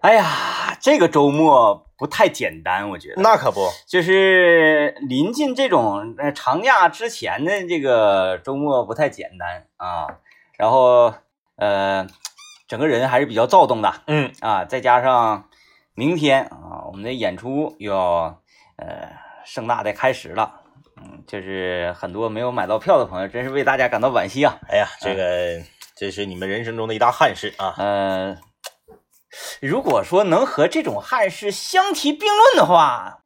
哎呀，这个周末不太简单，我觉得。那可不，就是临近这种呃长假之前的这个周末不太简单啊。然后呃，整个人还是比较躁动的。嗯啊，再加上明天啊，我们的演出又要呃盛大的开始了。嗯，就是很多没有买到票的朋友，真是为大家感到惋惜啊。哎呀，这个这是你们人生中的一大憾事啊。呃，如果说能和这种憾事相提并论的话，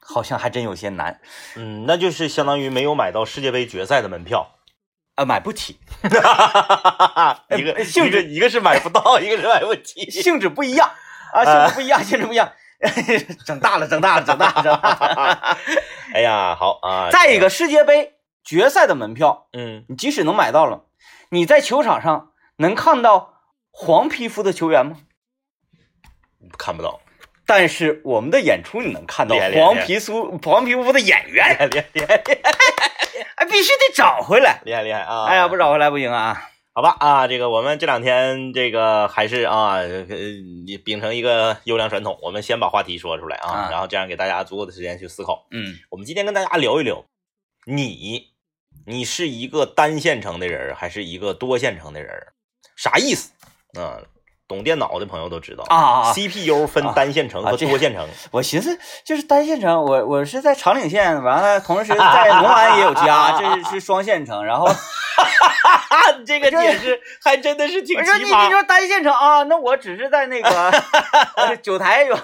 好像还真有些难。嗯，那就是相当于没有买到世界杯决赛的门票，啊，买不起，一个性质一个一个是买不到，一个是买不起。性质不一样啊，性质不一样，性质不一样。整大了，整大了，整大了，整大了。哎呀，好啊。再一个，世界杯决赛的门票，嗯，你即使能买到了，你在球场上能看到黄皮肤的球员吗？看不到，但是我们的演出你能看到黄皮肤黄皮肤的演员，厉害厉害厉害哎，必须得找回来。厉害厉害啊！哎呀，不找回来不行啊！好吧啊，这个我们这两天这个还是啊，呃，秉承一个优良传统，我们先把话题说出来啊，啊然后这样给大家足够的时间去思考。嗯，我们今天跟大家聊一聊，你你是一个单线程的人还是一个多线程的人？啥意思？啊，懂电脑的朋友都知道啊 CPU 分单线程和多线程。我寻思就是单线程，我我是在长岭县，完了同时在龙安也有家，这是是双线程。然后 这个解释还真的是挺我说你你奇葩。说单线程啊，那我只是在那个呃九台有，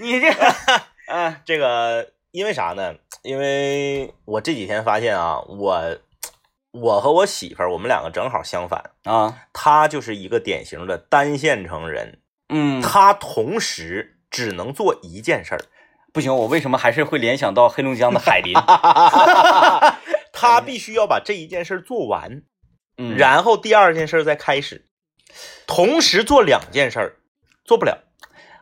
你这个嗯这个因为啥呢？因为我这几天发现啊，我我和我媳妇儿，我们两个正好相反。啊她就是一个典型的单线程人，嗯她同时只能做一件事儿。不行，我为什么还是会联想到黑龙江的海林？他必须要把这一件事儿做完，嗯，然后第二件事儿再开始，同时做两件事儿做不了。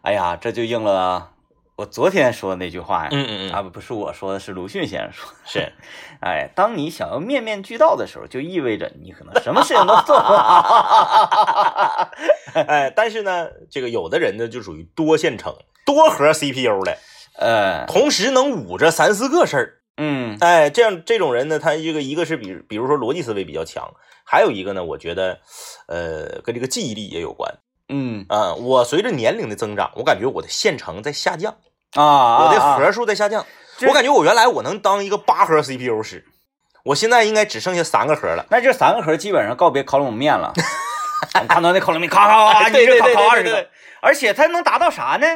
哎呀，这就应了我昨天说的那句话呀。嗯嗯嗯啊，不不是我说的，是鲁迅先生说的。是。哎，当你想要面面俱到的时候，就意味着你可能什么事情都做不好。哎，但是呢，这个有的人呢就属于多线程、多核 CPU 的，呃，同时能捂着三四个事儿。嗯哎，这样这种人呢，他这个一个是比比如说逻辑思维比较强，还有一个呢，我觉得，呃，跟这个记忆力也有关。嗯啊、我随着年龄的增长，我感觉我的线程在下降，啊，我的啊核数在下降。我感觉我原来我能当一个八核 CPU 使，我现在应该只剩下三个核了。那这三个核基本上告别烤冷面了。你看到那烤冷面，咔咔咔，对一直烤烤二十个，而且它能达到啥呢？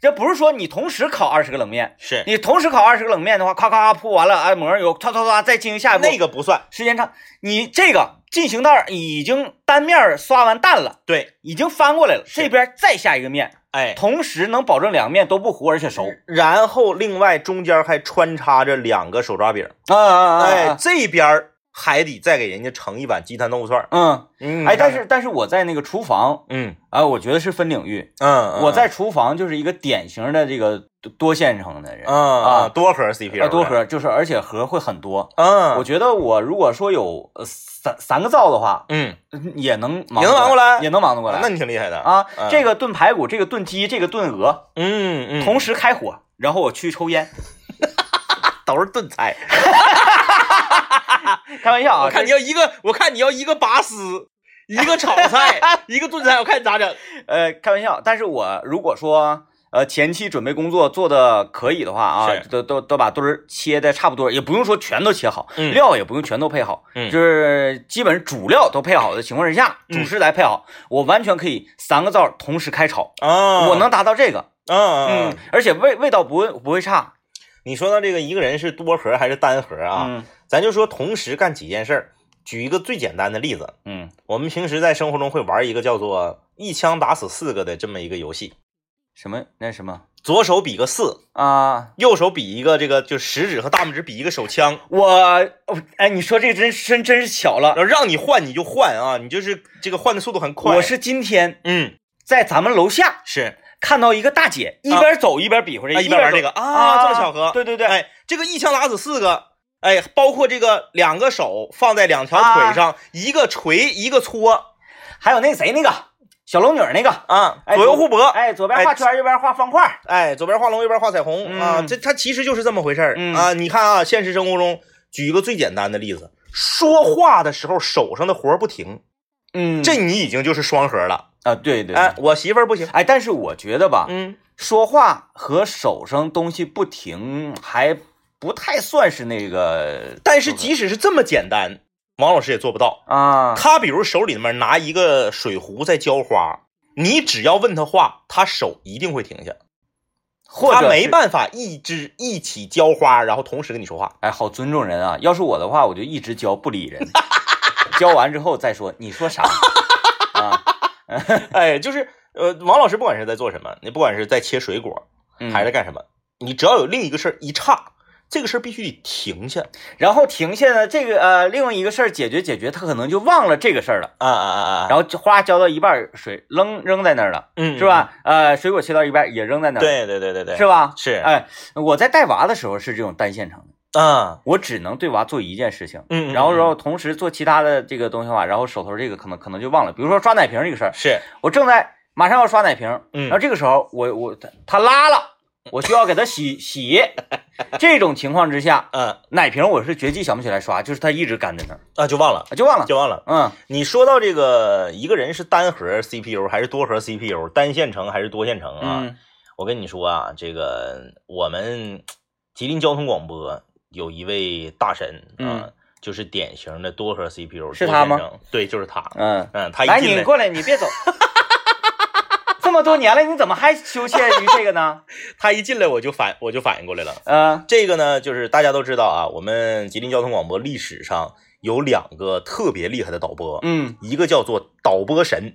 这不是说你同时烤二十个冷面，是你同时烤二十个冷面的话，咔咔咔铺完了，哎，抹上油，唰唰唰，再进行下一步。那个不算，时间长，你这个进行到已经单面刷完蛋了，对，已经翻过来了，这边再下一个面，哎，同时能保证两个面都不糊而且熟。然后另外中间还穿插着两个手抓饼，啊啊哎，这边儿还得再给人家盛一碗鸡蛋豆腐串儿。嗯，嗯，哎，但是但是我在那个厨房嗯啊，我觉得是分领域。嗯，我在厨房就是一个典型的这个多线程的人嗯啊啊多核 CPU 啊，多，核就是而且核会很多。嗯，我觉得我如果说有呃三三个灶的话，嗯，也能忙也能忙过来也能忙得过来。那你挺厉害的啊，嗯这个炖排骨，这个炖鸡，这个炖鹅，嗯嗯，同时开火，然后我去抽烟，都是炖菜。开玩笑啊！我看你要一个，我看你要一个拔丝，一个炒菜，一个炖菜，我看你咋整？呃，开玩笑，但是我如果说呃前期准备工作做的可以的话啊，都都都把墩儿切的差不多，也不用说全都切好，嗯料也不用全都配好，嗯就是基本主料都配好的情况之下，嗯主食来配好，我完全可以三个灶同时开炒，啊我能达到这个，嗯而且味味道不会不会差，你说到这个一个人是多盒还是单盒啊？嗯咱就说同时干几件事儿。举一个最简单的例子，嗯，我们平时在生活中会玩一个叫做“一枪打死四个”的这么一个游戏，什么那什么左手比个四，啊？右手比一个这个就食指和大拇指比一个手枪，我哦哎，你说这个真真真是巧了，让你换你就换啊，你就是这个换的速度很快。我是今天嗯在咱们楼下是看到一个大姐一边走一边比划这个，啊一边玩这个啊这么巧合对对对，哎，这个一枪打死四个，哎，包括这个两个手放在两条腿上，一个锤一个搓，还有那谁那个小龙女儿那个，啊，哎左右互搏，哎，左边画圈，右边画方块，哎，左边画龙，右边画彩虹、嗯啊，这它其实就是这么回事儿、嗯啊。你看啊，现实生活中，举一个最简单的例子，说话的时候手上的活不停，嗯这你已经就是双核了。啊，对对，哎，我媳妇儿不行，哎，但是我觉得吧，嗯，说话和手上东西不停还不太算是那个，但是即使是这么简单，王老师也做不到。啊，他比如手里面拿一个水壶在浇花，你只要问他话，他手一定会停下，或者是没办法一直一起浇花，然后同时跟你说话。哎，好尊重人啊！要是我的话，我就一直浇不理人，浇完之后再说你说啥 啊？哎，就是呃，王老师不管是在做什么，你不管是在切水果嗯还是在干什么，你只要有另一个事儿一岔，这个事儿必须得停下。然后停下呢，这个呃，另外一个事儿解决解决，他可能就忘了这个事儿了，啊啊啊啊！然后花浇到一半，水扔扔在那儿了，嗯，是吧？呃，水果切到一半也扔在那儿，，对对对对对，是吧？是，哎，我在带娃的时候是这种单线程的，啊，我只能对娃做一件事情，嗯，嗯然后然嗯后同时做其他的这个东西的话，然后手头这个可能可能就忘了，比如说刷奶瓶这个事儿，是，我正在马上要刷奶瓶，嗯然后这个时候我我他他拉了，我需要给他洗洗，这种情况之下，嗯奶瓶我是绝技想不起来刷，就是它一直干在那儿，啊，就忘了，就忘了，就忘了。嗯你说到这个一个人是单核 CPU 还是多核 CPU，单线程还是多线程啊？嗯我跟你说啊，这个我们吉林交通广播有一位大神啊，嗯就是典型的多核 CPU，是他吗？对，就是他。嗯，嗯，他来，你过来，你别走。这么多年了，你怎么还羞怯于这个呢？他一进来我就反我就反应过来了。嗯这个呢，就是大家都知道啊，我们吉林交通广播历史上有两个特别厉害的导播，嗯一个叫做导播神，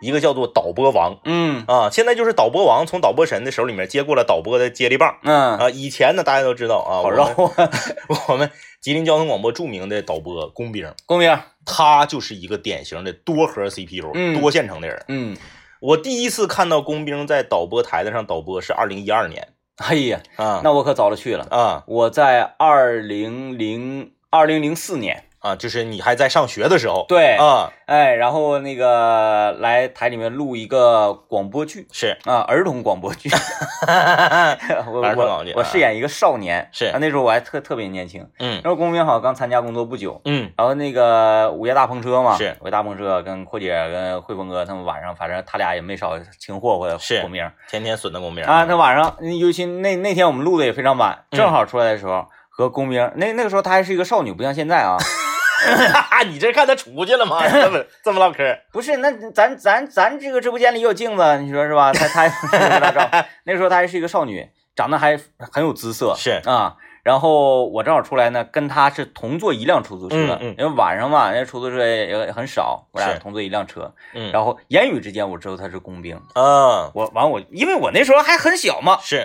一个叫做导播王。嗯啊，现在就是导播王从导播神的手里面接过了导播的接力棒嗯，啊。以前呢，大家都知道啊，好我们绕啊！我们吉林交通广播著名的导播工兵，工兵，他就是一个典型的多核 CPU、嗯多线程的人。嗯，我第一次看到工兵在导播台子上导播是二零一二年哎呀，啊，那我可早了去了。啊我在二零零二零零四年，啊，就是你还在上学的时候，对，啊，哎，然后那个来台里面录一个广播剧是啊，儿童广播剧。我我我饰演一个少年，是啊，那时候我还特特别年轻。嗯然后公明好刚参加工作不久，嗯然后那个午夜大篷车嘛，是午夜大篷车跟阔姐跟汇丰哥他们晚上，反正他俩也没少请霍霍是公明天天损的龚兵啊。他晚上，尤其那那天我们录的也非常晚，嗯正好出来的时候和公明，那那个时候他还是一个少女，不像现在啊。你这看他出去了吗？这么 这么唠嗑，不是，那咱咱咱这个直播间里有镜子，你说是吧？他他 那时候她还是一个少女，长得还很有姿色，是啊。然后我正好出来呢，跟他是同坐一辆出租车，嗯嗯因为晚上嘛，那出租车也也很少，我俩同坐一辆车。嗯，然后言语之间我知道他是工兵，啊我完我因为我那时候还很小嘛，是，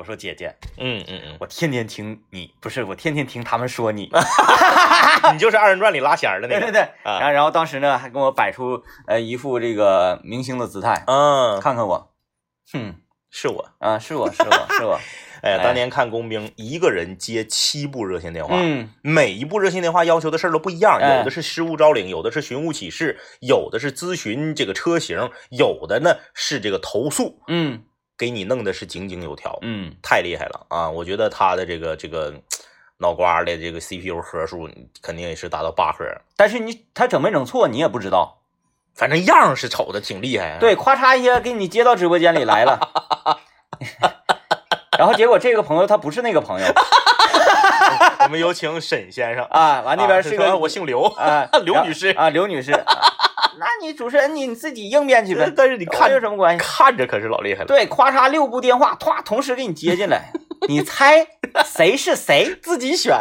我说姐姐，嗯嗯嗯我天天听你，不是我天天听他们说你，嗯，你就是二人转里拉弦的那个，对对对。啊然后然后当时呢还跟我摆出呃一副这个明星的姿态，嗯，看看我，哼。是我。啊，是我是我是我，哎，哎当年看工兵，一个人接七部热线电话，嗯每一部热线电话要求的事儿都不一样，哎有的是失物招领，有的是寻物启事，有的是咨询这个车型，有的呢是这个投诉，嗯给你弄的是井井有条，嗯，太厉害了啊！我觉得他的这个这个脑瓜的这个 CPU 核数肯定也是达到八核，但是你他整没整错你也不知道，反正样是瞅的挺厉害。，啊对，咔嚓一下给你接到直播间里来了，然后结果这个朋友他不是那个朋友我们有请沈先生。啊，完那边是啊个我姓刘，啊 刘女士啊，刘女士，啊那你主持人你自己应变去呗，但是你看跟我有什么关系？看着可是老厉害了。对，咔嚓六部电话，唰同时给你接进来，你猜谁是谁？自己选。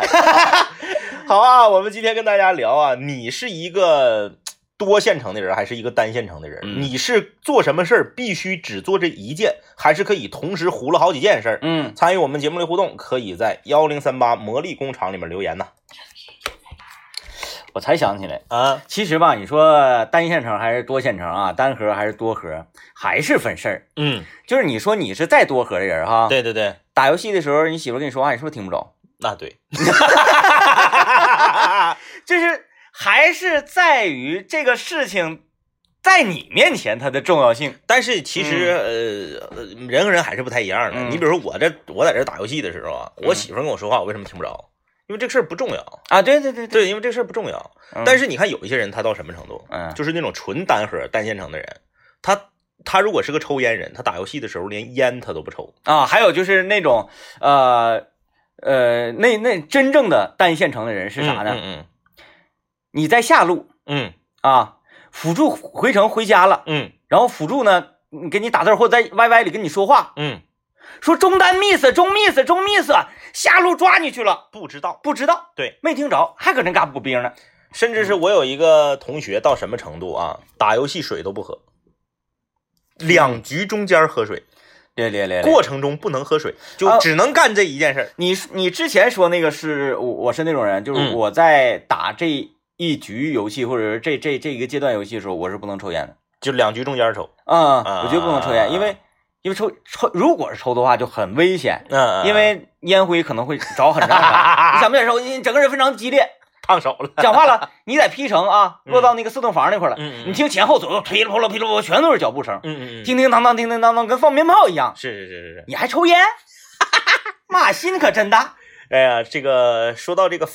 好啊，我们今天跟大家聊啊，你是一个多线程的人，还是一个单线程的人？嗯你是做什么事儿必须只做这一件，还是可以同时糊了好几件事儿？嗯，参与我们节目的互动，可以在幺零三八魔力工厂里面留言呐。我才想起来，啊，其实吧，你说单线程还是多线程啊，单核还是多核，还是分事儿。嗯，就是你说你是再多核的人哈，，对对对，打游戏的时候，你媳妇跟你说话，你是不是听不着？那对，就是还是在于这个事情在你面前它的重要性。但是其实、呃呃，人和人还是不太一样的。嗯你比如说我这我在这打游戏的时候啊，我媳妇跟我说话，我为什么听不着？因为这个事儿不重要。啊，对对对对，对，因为这个事儿不重要。嗯但是你看有一些人他到什么程度？嗯就是那种纯单核单线程的人，他他如果是个抽烟人，他打游戏的时候连烟他都不抽。啊，还有就是那种呃呃，那那真正的单线程的人是啥呢？嗯你在下路嗯啊，辅助回城回家了，嗯然后辅助呢，给你打字或者在 YY 里跟你说话，嗯说中单 miss 中 miss 中 miss，下路抓你去了，不知道。不知道，对，没听着，还搁那嘎补兵呢。甚至是我有一个同学到什么程度啊？打游戏水都不喝，两局中间喝水，练练练过程中不能喝水，就啊只能干这一件事儿。你你之前说那个是我我是那种人，就是嗯我在打这一局游戏或者是这这这一个阶段游戏的时候，我是不能抽烟的。就两局中间抽，啊、啊我觉得不能抽烟，因为因为抽抽如果是抽的话就很危险，嗯，因为烟灰可能会着很让人。你想不想抽？你整个人非常激烈，烫手了。讲话了，你在 P 城啊，嗯落到那个四栋房那块了，嗯嗯你听前后左右噼里啪啦噼里啪啦全都是脚步声，嗯嗯嗯，叮叮当当叮叮当当，跟放鞭炮一样。是是是是是。你还抽烟？妈，心可真大。哎呀，这个说到这个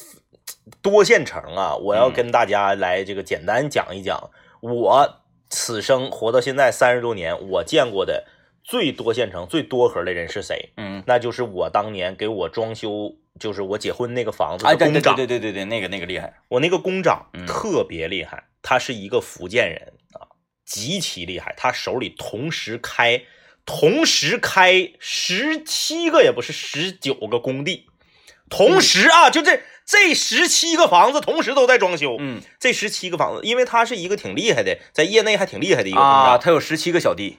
多线程啊，我要嗯跟大家来这个简单讲一讲，我此生活到现在三十多年，我见过的最多县城、最多核的人是谁？嗯，那就是我当年给我装修，就是我结婚那个房子的工长。对对对对对，那个那个厉害。我那个工长嗯特别厉害，他是一个福建人啊，极其厉害。他手里同时开同时开十七个，也不是十九个工地，同时啊，就这这十七个房子同时都在装修。嗯这十七个房子，因为他是一个挺厉害的，在业内还挺厉害的一个啊，他有十七个小弟。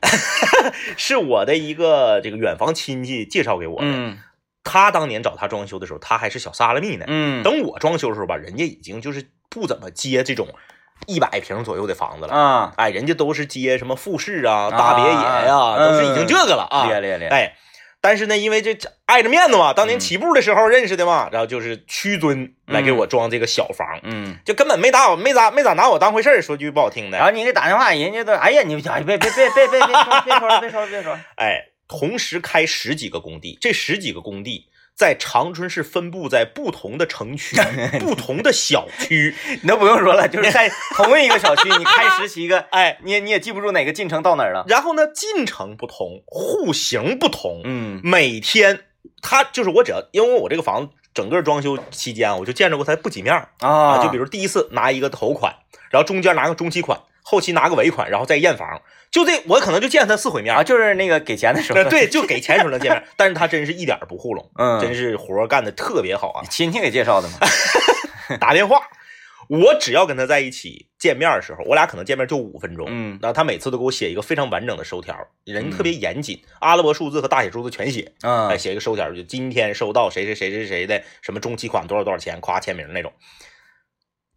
是我的一个这个远房亲戚介绍给我的。嗯他当年找他装修的时候，他还是小萨拉密呢。嗯等我装修的时候吧，人家已经就是不怎么接这种一百平左右的房子了。啊，哎，人家都是接什么复式啊、啊大别野呀、啊都是已经这个了啊。厉害厉害厉害。哎，但是呢，因为这这碍着面子嘛，当年嗯起步的时候认识的嘛，然后就是屈尊来给我装这个小房，嗯，就根本没打我，没咋没咋拿我当回事儿。说句不好听的，然后你给打电话，人家都哎呀，你哎别别别别别别别说别说了别说了别说了。哎，同时开十几个工地，这十几个工地。在长春市分布在不同的城区、不同的小区，你都不用说了，就是在同一个小区，你开十七个，哎，你也你也记不住哪个进城到哪儿了。然后呢，进城不同，户型不同，嗯每天他就是我只要因为我这个房子整个装修期间啊，我就见着过他不几面儿啊，就比如第一次拿一个头款，然后中间拿个中期款，后期拿个尾款，然后再验房，就这我可能就见他四回面啊，就是那个给钱的时候。呃，，对，就给钱时候能见面，但是他真是一点不糊弄，嗯，真是活干的特别好啊！亲戚给介绍的嘛。打电话，我只要跟他在一起见面的时候，我俩可能见面就五分钟，嗯。然后他每次都给我写一个非常完整的收条，人嗯特别严谨，阿拉伯数字和大写数字全写，啊，嗯写一个收条，就今天收到谁谁谁谁谁的什么中期款多少多少钱，夸签名那种。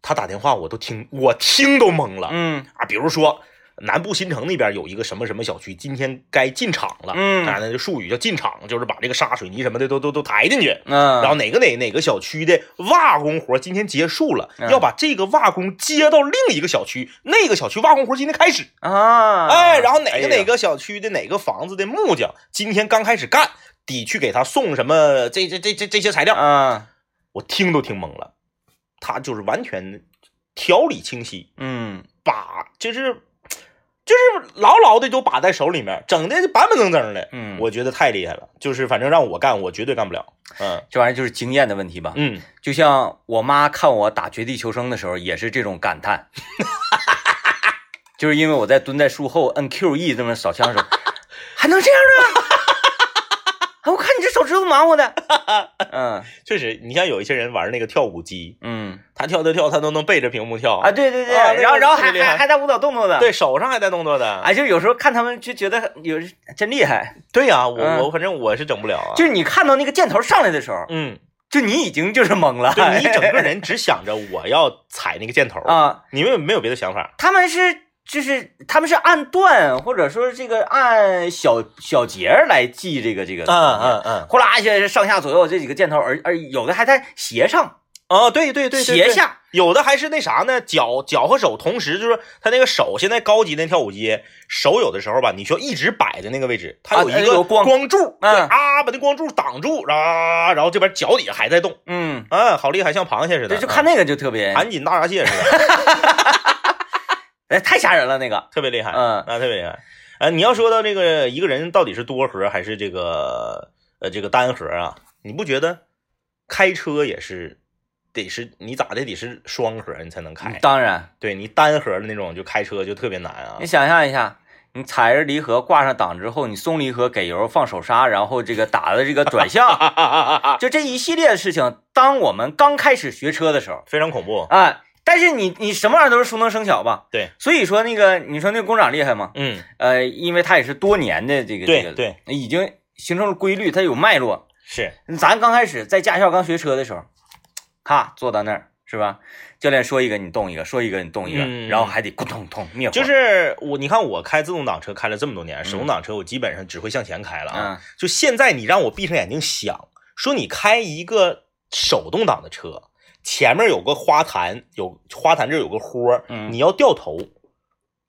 他打电话我都听，我听都懵了嗯啊！比如说南部新城那边有一个什么什么小区，今天该进场了，嗯啊，那就术语叫进场，就是把这个沙水泥什么的都都都抬进去。嗯，然后哪个哪哪个小区的瓦工活今天结束了，嗯要把这个瓦工接到另一个小区，那个小区瓦工活今天开始。啊，哎，然后哪个哪个小区的哪个房子的木匠今天刚开始干，得去给他送什么这这这这这些材料，啊，我听都听懵了。他就是完全条理清晰，嗯把就是就是牢牢的都把在手里面，整的板板正正的。嗯，我觉得太厉害了，就是反正让我干，我绝对干不了。嗯这玩意儿就是经验的问题吧。嗯，就像我妈看我打绝地求生的时候，也是这种感叹，就是因为我在蹲在树后摁 Q E 这么扫枪的时候，还能这样呢？啊，我看你这手指头忙活的，嗯。确实，你像有一些人玩那个跳舞机，嗯。他跳跳跳，他都能背着屏幕跳。啊，对对对，啊然后然后还还还带舞蹈动作的，对，手上还带动作的。哎，就有时候看他们就觉得有真厉害，对呀、我嗯。我反正我是整不了啊。就是你看到那个箭头上来的时候，嗯，就你已经就是懵了，对你 整个人只想着我要踩那个箭头，啊，你们没有别的想法。他们是就是他们是按段或者说这个按小小节来记这个这个，嗯嗯嗯，呼啦一下上下左右这几个箭头，而而有的还在斜上，啊，对对对对，对。斜下，有的还是那啥呢，脚脚和手同时，就是他那个手，现在高级的跳舞机，手有的时候吧，你需要一直摆在那个位置，它有啊一个有光柱，啊，把那光柱挡住，啊，然后这边脚底下还在动，嗯，啊，好厉害，像螃蟹似的，对，就看那个就特别，盘锦大闸蟹似的，哎，太吓人了那个，特别厉害，嗯啊，特别厉害。呃，你要说到这个一个人到底是多核还是这个呃这个单核啊，你不觉得开车也是得是你咋的得是双核你才能开？当然，对你单核的那种就开车就特别难啊你。想象一下，你踩着离合挂上档之后，你松离合给油放手刹，然后这个打的这个转向，就这一系列的事情，当我们刚开始学车的时候非常恐怖。啊，但是你你什么玩意儿都是熟能生巧吧？对，所以说那个你说那个工长厉害吗？嗯，呃，因为他也是多年的这个这个，对对，已经形成了规律，他有脉络。是，咱刚开始在驾校刚学车的时候，咔坐到那儿是吧？教练说一个你动一个，说一个你动一个，嗯然后还得咕咚咚灭火。就是我，你看我开自动挡车开了这么多年，手动挡车我基本上只会向前开了啊。嗯就现在你让我闭上眼睛想，说你开一个手动挡的车，前面有个花坛，有花坛这儿有个豁你要掉头。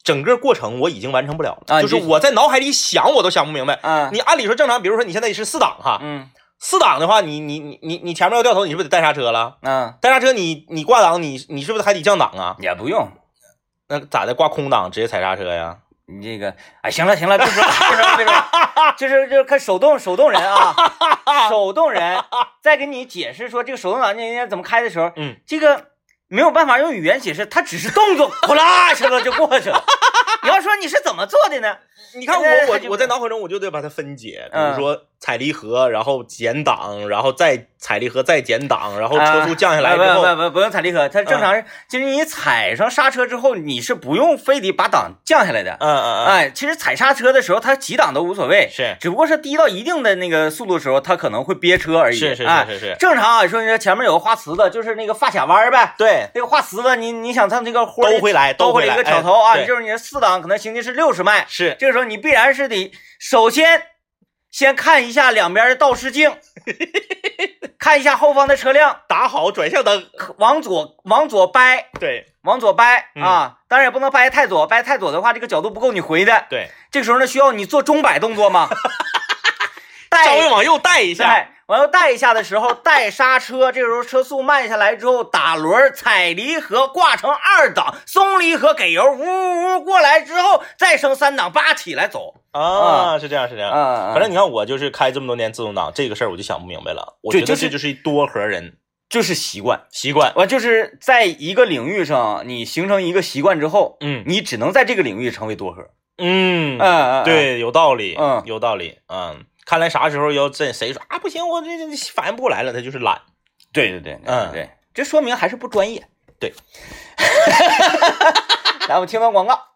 整个过程我已经完成不了了，啊就是我在脑海里想我都想不明白。啊，你按理说正常，比如说你现在是四档哈，嗯四档的话，你你你你你前面要掉头，你是不是得带刹车了？啊带刹车你你挂档，你你是不是还得降档啊？也不用。那咋的？挂空档直接踩刹车呀？你这个，哎，行了行了，别说了别说了别说了，就是就是看手动手动人啊，手动人在给你解释说这个手动挡你应该怎么开的时候，嗯，这个没有办法用语言解释，它只是动作，呼啦一下子就过去了。你要说你是怎么做的呢？你看我我我在脑海中我就得把它分解，比嗯如说踩离合，然后减档，然后再踩离合再减档，然后车速降下来之后，啊不不不不用踩离合，它正常是，就是你踩上刹车之后，你是不用非得把档降下来的。嗯嗯嗯，哎，其实踩刹车的时候，它几档都无所谓，是只不过是低到一定的那个速度的时候，它可能会憋车而已。是是哎是是是，正常啊，说你说前面有个花池子，就是那个发卡弯儿呗。对，那个花池子，你你想它那个兜回来兜回来一个挑头啊，哎就是你的四档可能行进是六十迈，是这个时候你必然是得首先先看一下两边的倒视镜，看一下后方的车辆，打好转向灯，往左往左掰，对往左掰嗯啊，当然也不能掰太左，掰太左的话，这个角度不够你回的。对，这个时候呢，需要你做钟摆动作吗？带稍微往右带一下，往右带一下的时候带刹车，这个时候车速慢下来之后打轮踩离合挂成二档，松离合给油，呜呜呜过来之后再升三档，叭起来走。啊，是这样是这样。啊反正你看，我就是开这么多年自动挡，这个事儿我就想不明白了。我觉得这就是一多核人就是习惯，习惯。我就是在一个领域上你形成一个习惯之后，嗯你只能在这个领域成为多核。嗯嗯嗯，嗯，对，有道理，嗯有道理，嗯。看来啥时候要这谁说啊不行，我这这反应不过来了，他就是懒。对对对，嗯对，这说明还是不专业。对，来，我们听段广告。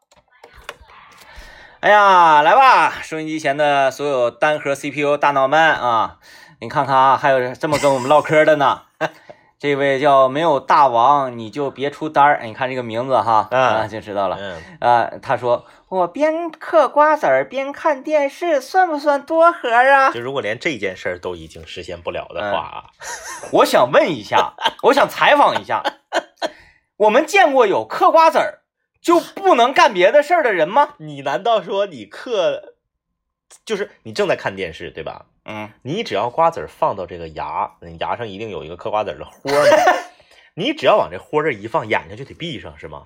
哎呀，来吧，收音机前的所有单核 CPU 大脑们啊，你看看啊，还有这么跟我们唠嗑的呢。这位叫没有大王你就别出单儿，哎你看这个名字哈，嗯啊就知道了。嗯，啊，他说我边嗑瓜子儿边看电视，算不算多核啊？就如果连这件事儿都已经实现不了的话啊，我想问一下，我想采访一下，我们见过有嗑瓜子儿就不能干别的事儿的人吗？你难道说你嗑，就是你正在看电视对吧？嗯，你只要瓜子儿放到这个牙，你牙上一定有一个嗑瓜子的豁儿，你只要往这豁这一放，眼睛就得闭上是吗？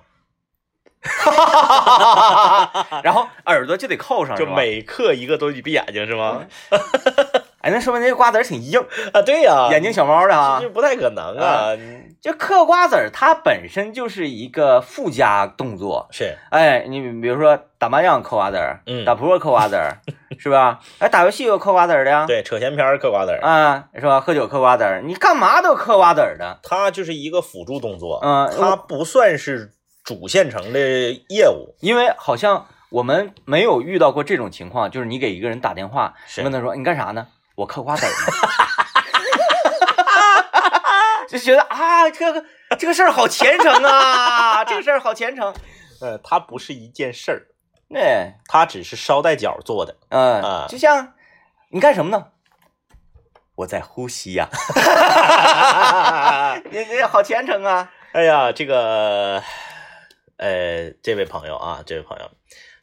然后耳朵就得扣上，就每嗑一个都得闭眼睛是吗？哎，那说明这个瓜子儿挺硬，啊，对呀、眼睛小猫的啊这。不太可能啊，就嗑瓜子儿，它本身就是一个附加动作。是哎，你比如说打麻将嗑瓜子儿，嗯打扑克嗑瓜子儿，是吧？哎，打游戏有嗑瓜子儿的呀，对扯闲篇儿嗑瓜子儿，啊，是吧？喝酒嗑瓜子儿，你干嘛都嗑瓜子儿的。它就是一个辅助动作，嗯它不算是主线程的业务，因为好像我们没有遇到过这种情况，就是你给一个人打电话，是问他说你干啥呢？我嗑瓜子儿呢，就觉得啊，这个这个事儿好虔诚啊，这个事儿好虔诚。呃，它不是一件事儿，对，它只是捎带脚做的，嗯、啊就像你干什么呢？我在呼吸呀、你你好虔诚啊！哎呀，这个，呃，这位朋友啊，这位朋友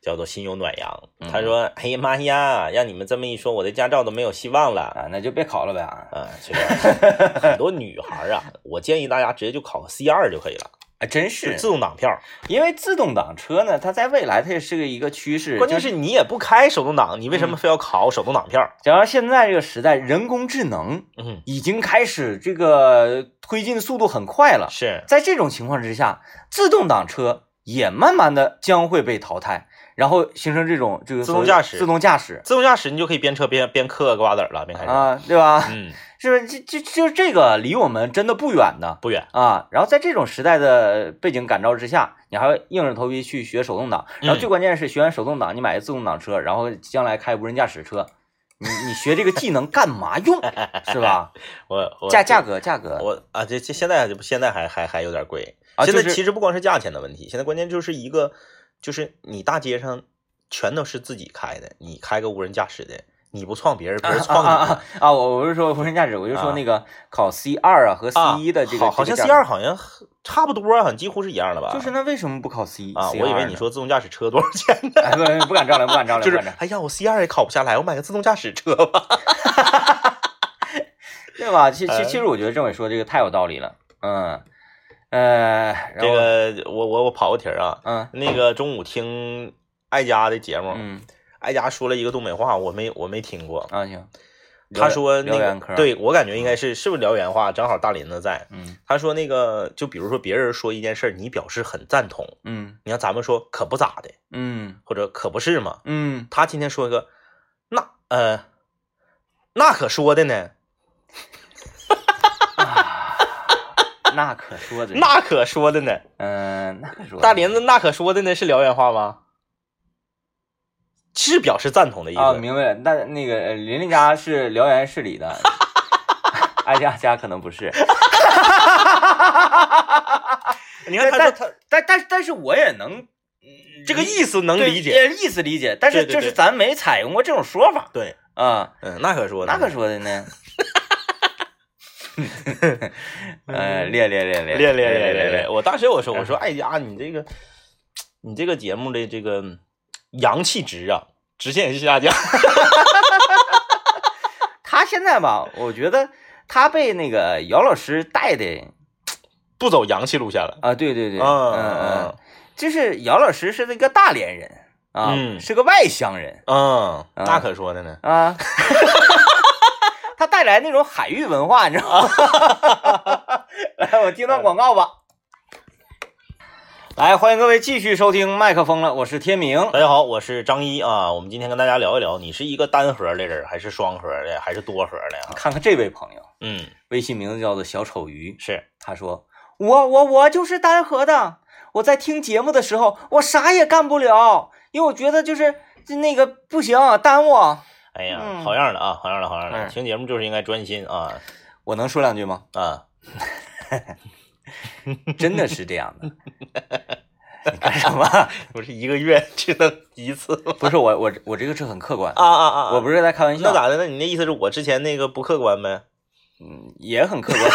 叫做心有暖阳，嗯他说：“哎呀妈呀，让你们这么一说，我的驾照都没有希望了。啊，那就别考了呗。”啊，这个很多女孩啊，我建议大家直接就考个 C 二就可以了，啊，真是自动挡票。因为自动挡车呢，它在未来它也是个一个趋势。关键是你也不开手动挡，你为什么非要考手动挡票？假如现在这个时代，人工智能嗯，已经开始这个推进速度很快了。是，在这种情况之下，自动挡车也慢慢的将会被淘汰，然后形成这种这个自动驾驶自动驾驶自动驾驶你就可以边车边边嗑瓜子儿了，边开始。啊，对吧？嗯，是不是？就就就这个离我们真的不远呢不远。啊。然后在这种时代的背景感召之下，你还要硬着头皮去学手动挡，然后最关键是学完手动挡，你买个自动挡车，然后将来开无人驾驶车，你你学这个技能干嘛用？是吧？我我价价格价格我啊，这这现在现在还还还有点贵。啊，现在其实不光是价钱的问题，现在关键就是一个，就是你大街上全都是自己开的，你开个无人驾驶的，你不撞别人，别人啊撞你。啊啊啊！我我是说无人驾驶，我就说那个考 C 二啊和 C 啊一的这个，好，好像 C 二好像差不多啊，几乎是一样的吧？就是那为什么不考 C 啊，C 我以为你说自动驾驶车多少钱呢？哎不不敢丈量，不敢丈量，就是哎呀，我 C 二也考不下来，我买个自动驾驶车吧。对吧？其其哎其实我觉得政委说这个太有道理了，嗯呃，然这个我我我跑个题儿啊，嗯。那个中午听艾佳的节目，嗯。艾佳说了一个东北话，我没我没听过。啊行，他说那个，对我感觉应该是是不是辽源话？正好大林子在。嗯。他说那个，就比如说别人说一件事儿，你表示很赞同，嗯。你看咱们说可不咋的，嗯。或者可不是嘛。嗯，他今天说一个，那呃，那可说的呢，啊那可说的，那可说的呢。嗯那可说大林子那可说的呢是辽源话吗？是表示赞同的意啊，思。明白了。那那个呃琳琳家是辽源市里的，哀家家可能不是。你看他但他但但但是我也能嗯这个意思能对理解。也意思理解，但是就是咱没采用过这种说法对，啊，嗯，那可说那可说的呢。呃，练练练练练练练练练练！我当时我说我嗯。说哎呀，你这个你这个节目的这个阳气值啊，直线下降。他现在吧，我觉得他被那个姚老师带的不走阳气路线了。啊，对对对，嗯嗯。嗯，就是姚老师是那个大连人啊，嗯。是个外乡人。嗯，那可说的呢。啊，他带来那种海域文化，你知道吗？来，我听段广告吧。来，欢迎各位继续收听麦克风了，我是天明。大家好，我是张一啊。我们今天跟大家聊一聊，你是一个单核的人，还是双核的，还是多核的啊？看看这位朋友，嗯，微信名字叫做小丑鱼，是他说：“我我我就是单核的，我在听节目的时候，我啥也干不了，因为我觉得就是就那个不行，耽误。哎呀，嗯好样的啊，好样的，好样的！嗯听节目就是应该专心啊我能说两句吗？啊！真的是这样的。你干什么？不是一个月只能一次吗？不是我我我这个是很客观，啊啊啊！我不是在开玩笑，那咋的？那你那意思是我之前那个不客观呗？嗯也很客观，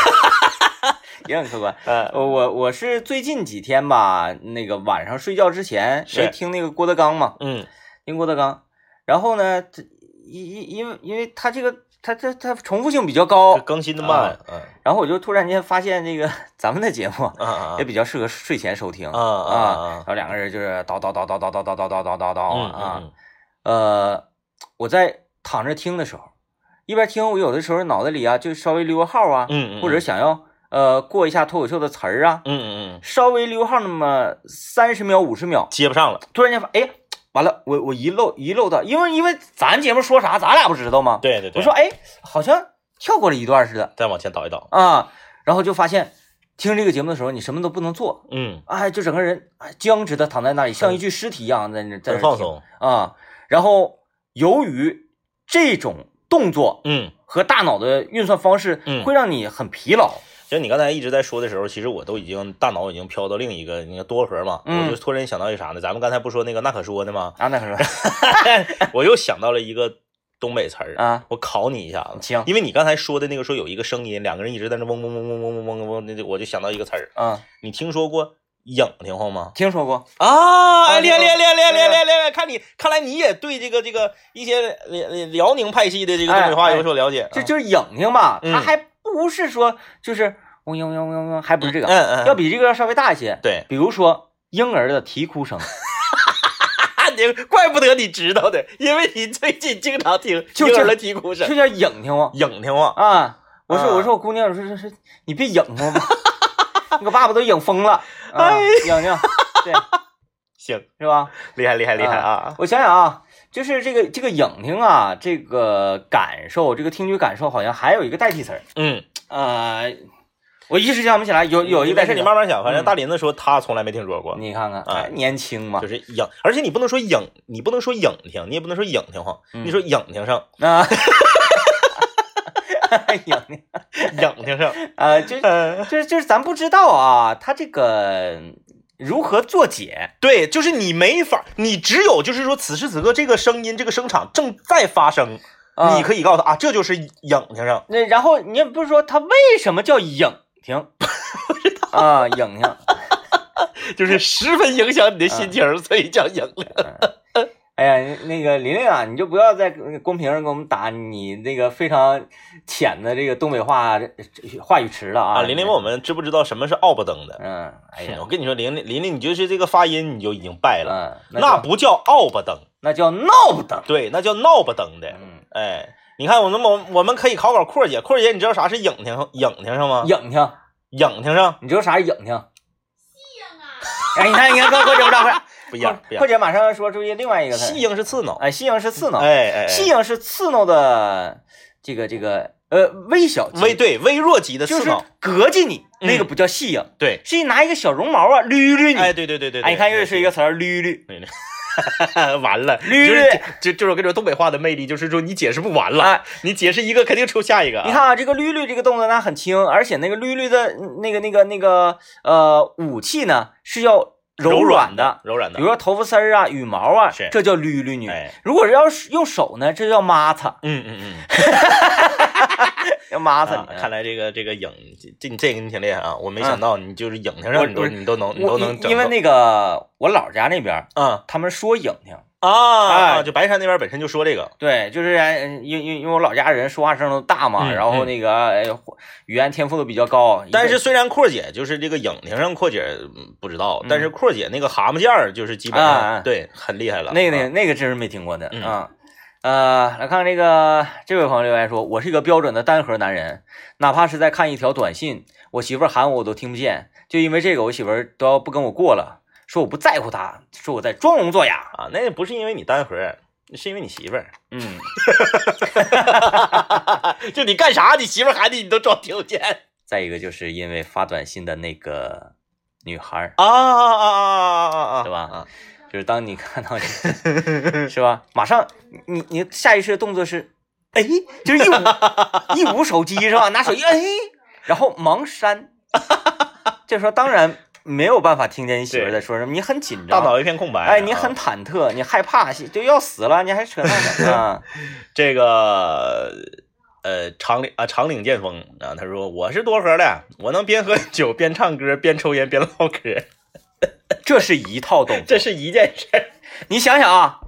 也很客观。呃，我我我是最近几天吧，那个晚上睡觉之前是没听那个郭德纲嘛，嗯听郭德纲，然后呢，这因因因为因为它这个它它它重复性比较高，更新的慢，嗯然后我就突然间发现这个 咱们的节目也比较适合睡前收听啊啊啊然后两个人就是叨叨叨叨叨叨叨叨叨叨叨叨嗯啊，嗯。呃，我在躺着听的时候，一边听我有的时候脑子里啊就稍微溜个号啊，嗯嗯，或者想要呃过一下脱口秀的词儿啊，嗯嗯嗯。稍微溜号那么三十秒五十秒，接不上了，突然间发哎。完了，我我遗漏遗漏到，因为因为咱节目说啥，咱俩不知道吗？对对对，我说哎，好像跳过了一段似的。再往前倒一倒，啊，然后就发现听这个节目的时候，你什么都不能做，嗯，哎，就整个人哎僵直的躺在那里，像一具尸体一样在那在那放松，啊。然后由于这种动作嗯，和大脑的运算方式，嗯。会让你很疲劳。其实你刚才一直在说的时候，其实我都已经大脑已经飘到另一个那个多核嘛，嗯我就突然想到一啥呢？咱们刚才不说那个那可说的吗？啊，那可说，我又想到了一个东北词儿，啊，我考你一下子。行因为你刚才说的那个说有一个声音，两个人一直在那嗡嗡嗡嗡嗡嗡嗡嗡，那就我就想到一个词儿，啊，你听说过影听话吗？听说过，啊，哎，厉害这个厉害厉害厉害厉害厉害！看你，看来你也对这个这个一些辽辽宁派系的这个东北话有所了解。这就是影听吧，嗯它还不是说就是嗡嗡嗡嗡嗡，还不是这个，嗯嗯，要比这个要稍微大一些。对，比如说婴儿的啼哭声，你怪不得你知道的，因为你最近经常听就婴儿这的啼哭声就，叫影听吗？影听话。啊，我说啊我说我姑娘，我说说说你别影听吧，你个爸爸都影疯了，啊，哎影听，对，行，是吧？厉害厉害厉害啊！我想想啊，就是这个这个影听啊，这个感受，这个听觉感受，好像还有一个代替词儿，嗯，呃，我一时想不起来，有有一个代没事，替词你慢慢想。反正嗯。大林子说他从来没听说过，你看看，啊哎，年轻嘛。就，是影，而且你不能说影，你不能说影听，你也不能说影听话，嗯。你说影听上，啊，影听，影听上，呃，就嗯，就是就是咱不知道啊，他这个如何作解，对，就是你没法，你只有就是说此时此刻这个声音这个声场正在发生，啊。你可以告诉他啊，这就是影听上，那然后你也不是说它为什么叫影听？啊，影听。就是十分影响你的心情，所以叫影听。哎呀，那个琳琳啊，你就不要在公屏上给我们打你那个非常浅的这个东北话话语池了啊！啊，琳琳问我们知不知道什么是奥巴登的？嗯，哎呀我，跟你说，琳琳琳琳，你就是这个发音你就已经败了，嗯，那叫不叫奥巴登，那叫闹不登。对，那叫闹不登的。嗯，哎，你看我们我我们可以考考阔姐，阔姐，你知道啥是影厅影厅上吗？影厅，影厅上你知道啥是影听？哎，你看，你看，跟阔姐不知道，快不一样，不一样。阔姐马上要说注意另外一个词。细音是刺挠，哎，细影是刺挠，哎哎，哎。细影是刺挠的这个这个呃微小微对微弱级的刺挠，膈应你，嗯。那个不叫细影，对，是拿一个小绒毛啊捋捋你。哎，对对对对，哎，你看又是一个。词儿捋捋。完了，捋就是捋。就就是我跟你说，东北话的魅力就是说你解释不完了，哎，你解释一个肯定出下一个。啊。你看啊，这个捋捋这个动作它很轻，而且那个捋捋的那个那个那个呃武器呢是要柔柔软的，柔软的，比如说头发丝儿啊、羽毛啊，这叫捋捋女。哎，如果是要是用手呢，这叫抹擦，嗯嗯嗯，要抹擦。看来这个这个影这这这个你挺厉害啊，我没想到你就是影听上你都你都能你都能因因为那个我姥家那边嗯。他们说影听，啊，哎。就白山那边本身就说这个，对，就是呃因因因为我老家人说话声都大嘛，嗯然后那个哎语言天赋都比较高，但是虽然阔姐就是这个影评上阔姐嗯不知道，但是阔姐那个蛤蟆件儿就是基本上对很厉害了，那个那啊。个那个真是没听过的嗯。啊。呃，来看这个这位朋友留言说：“我是一个标准的单核男人，哪怕是在看一条短信，我媳妇喊我我都听不见，就因为这个，我媳妇都要不跟我过了，说我不在乎他，说我在装聋作哑。啊，那不是因为你单核，是因为你媳妇儿，嗯，就你干啥，你媳妇儿喊你，你都装听不见。再一个就是因为发短信的那个女孩儿，啊啊啊啊啊啊，对吧啊，就是当你看到这 是吧，马上你你下意识的动作是，哎，就是一捂一捂手机是吧？拿手机哎，然后忙删，这时候当然没有办法听见你媳妇在说什么，你很紧张，大脑一片空白，哎，你啊。很忐忑，你害怕，就要死了，你还扯那个啊？这个呃长岭啊长岭剑锋啊，他说我是多核的，我能边喝酒边唱歌边抽烟边唠嗑，这是一套动作，这是一件事儿。你想想啊，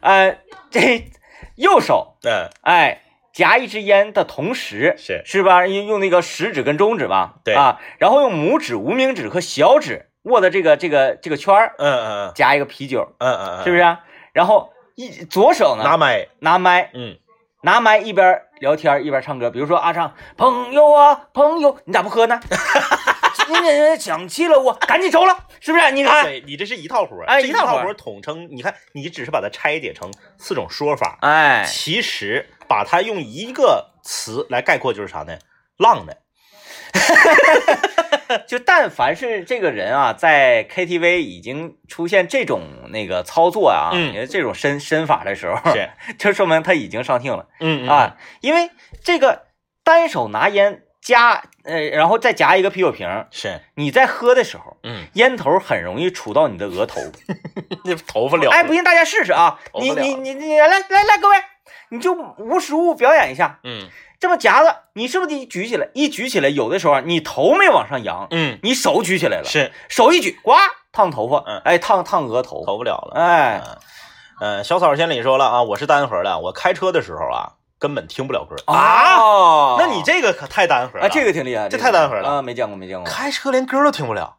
呃，这右手嗯，哎夹一支烟的同时，是是吧？用用那个食指跟中指吧，对啊，然后用拇指、无名指和小指握的这个这个这个圈儿，嗯嗯夹一个啤酒，嗯嗯嗯，是不是、啊？然后一左手呢拿麦？拿麦，嗯，拿麦一边聊天一边唱歌，比如说阿唱朋友啊朋友，你咋不喝呢？你你想起了我，赶紧收了，是不是？你看，对你这是一套活儿，哎一套活儿活儿。统称，你看你只是把它拆解成四种说法，哎，其实把它用一个词来概括就是啥呢？浪的。就但凡是这个人啊，在 KTV 已经出现这种那个操作啊，嗯。这种身身法的时候，是，就说明他已经上听了。嗯。啊，因为这个单手拿烟夹，呃，然后再夹一个啤酒瓶儿，是，你在喝的时候，嗯，烟头很容易杵到你的额头。那头发了，哎，不信大家试试啊！你你你你来来来，各位，你就无实物表演一下，嗯这么夹子，你是不是得举起来？一举起来，有的时候你头没往上扬，嗯，你手举起来了，是手一举，呱，烫头发，嗯哎，烫烫额头，头不了了。哎，嗯、呃，小草千里说了啊，我是单核的，我开车的时候啊，根本听不了歌啊？那你这个可太单核了。啊，这个挺厉害，这太单核了。啊，没见过，没见过。开车连歌都听不了。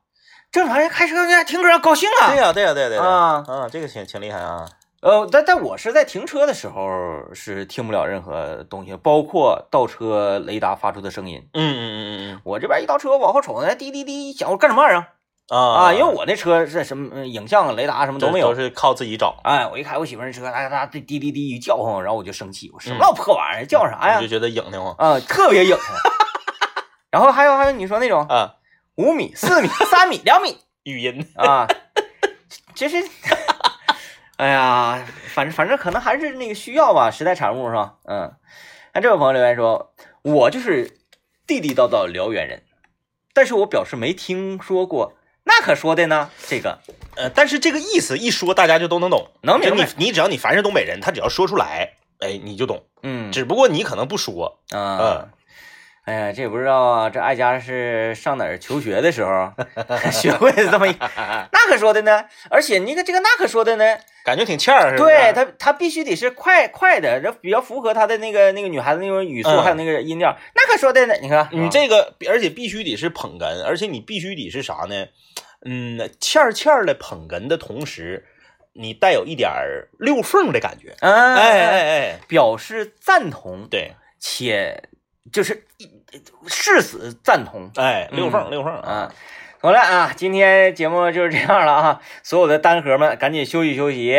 正常人开车人听歌高兴啊，对呀、对呀、对呀、对呀、啊。啊，这个挺挺厉害啊。呃，但但我是在停车的时候是听不了任何东西，包括倒车雷达发出的声音。嗯嗯嗯嗯嗯。我这边一倒车往后瞅呢，滴滴滴响，我干什么玩意儿啊？嗯啊啊，因为我那车是什么呃影像、雷达什么都没有都。是靠自己找。哎，我一开我媳妇儿那车，哎呀，滴滴滴滴一叫唤，然后我就生气，我什么老破玩意儿，叫啥呀你就？觉得影的慌啊，特别影。然后还有还有你说那种啊。五米、四米、三米、两米 语音，啊，其实，哎呀，反正反正可能还是那个需要吧，时代产物是吧？嗯，那这位朋友留言说，我就是地地道道辽源人，但是我表示没听说过，那可说的呢，这个呃，但是这个意思一说，大家就都能懂。能明白你，你只要你凡是东北人，他只要说出来，哎，你就懂。嗯只不过你可能不说。啊。哎呀，这也不知道啊，这艾佳是上哪儿求学的时候学会的这么一，那可说的呢。而且你个这个那可说的呢，感觉挺欠儿，是不是对他，他必须得是快快的，这比较符合他的那个那个女孩子那种语速，嗯还有那个音调。那可说的呢，你看你这个，而且必须得是捧哏，而且你必须得是啥呢？嗯，欠儿欠儿的捧哏的同时，你带有一点儿溜缝的感觉。嗯，哎哎哎哎，表示赞同，对，且就是一誓死赞同。哎，溜缝嗯溜缝啊！啊，好了啊，今天节目就是这样了啊，所有的单核们赶紧休息休息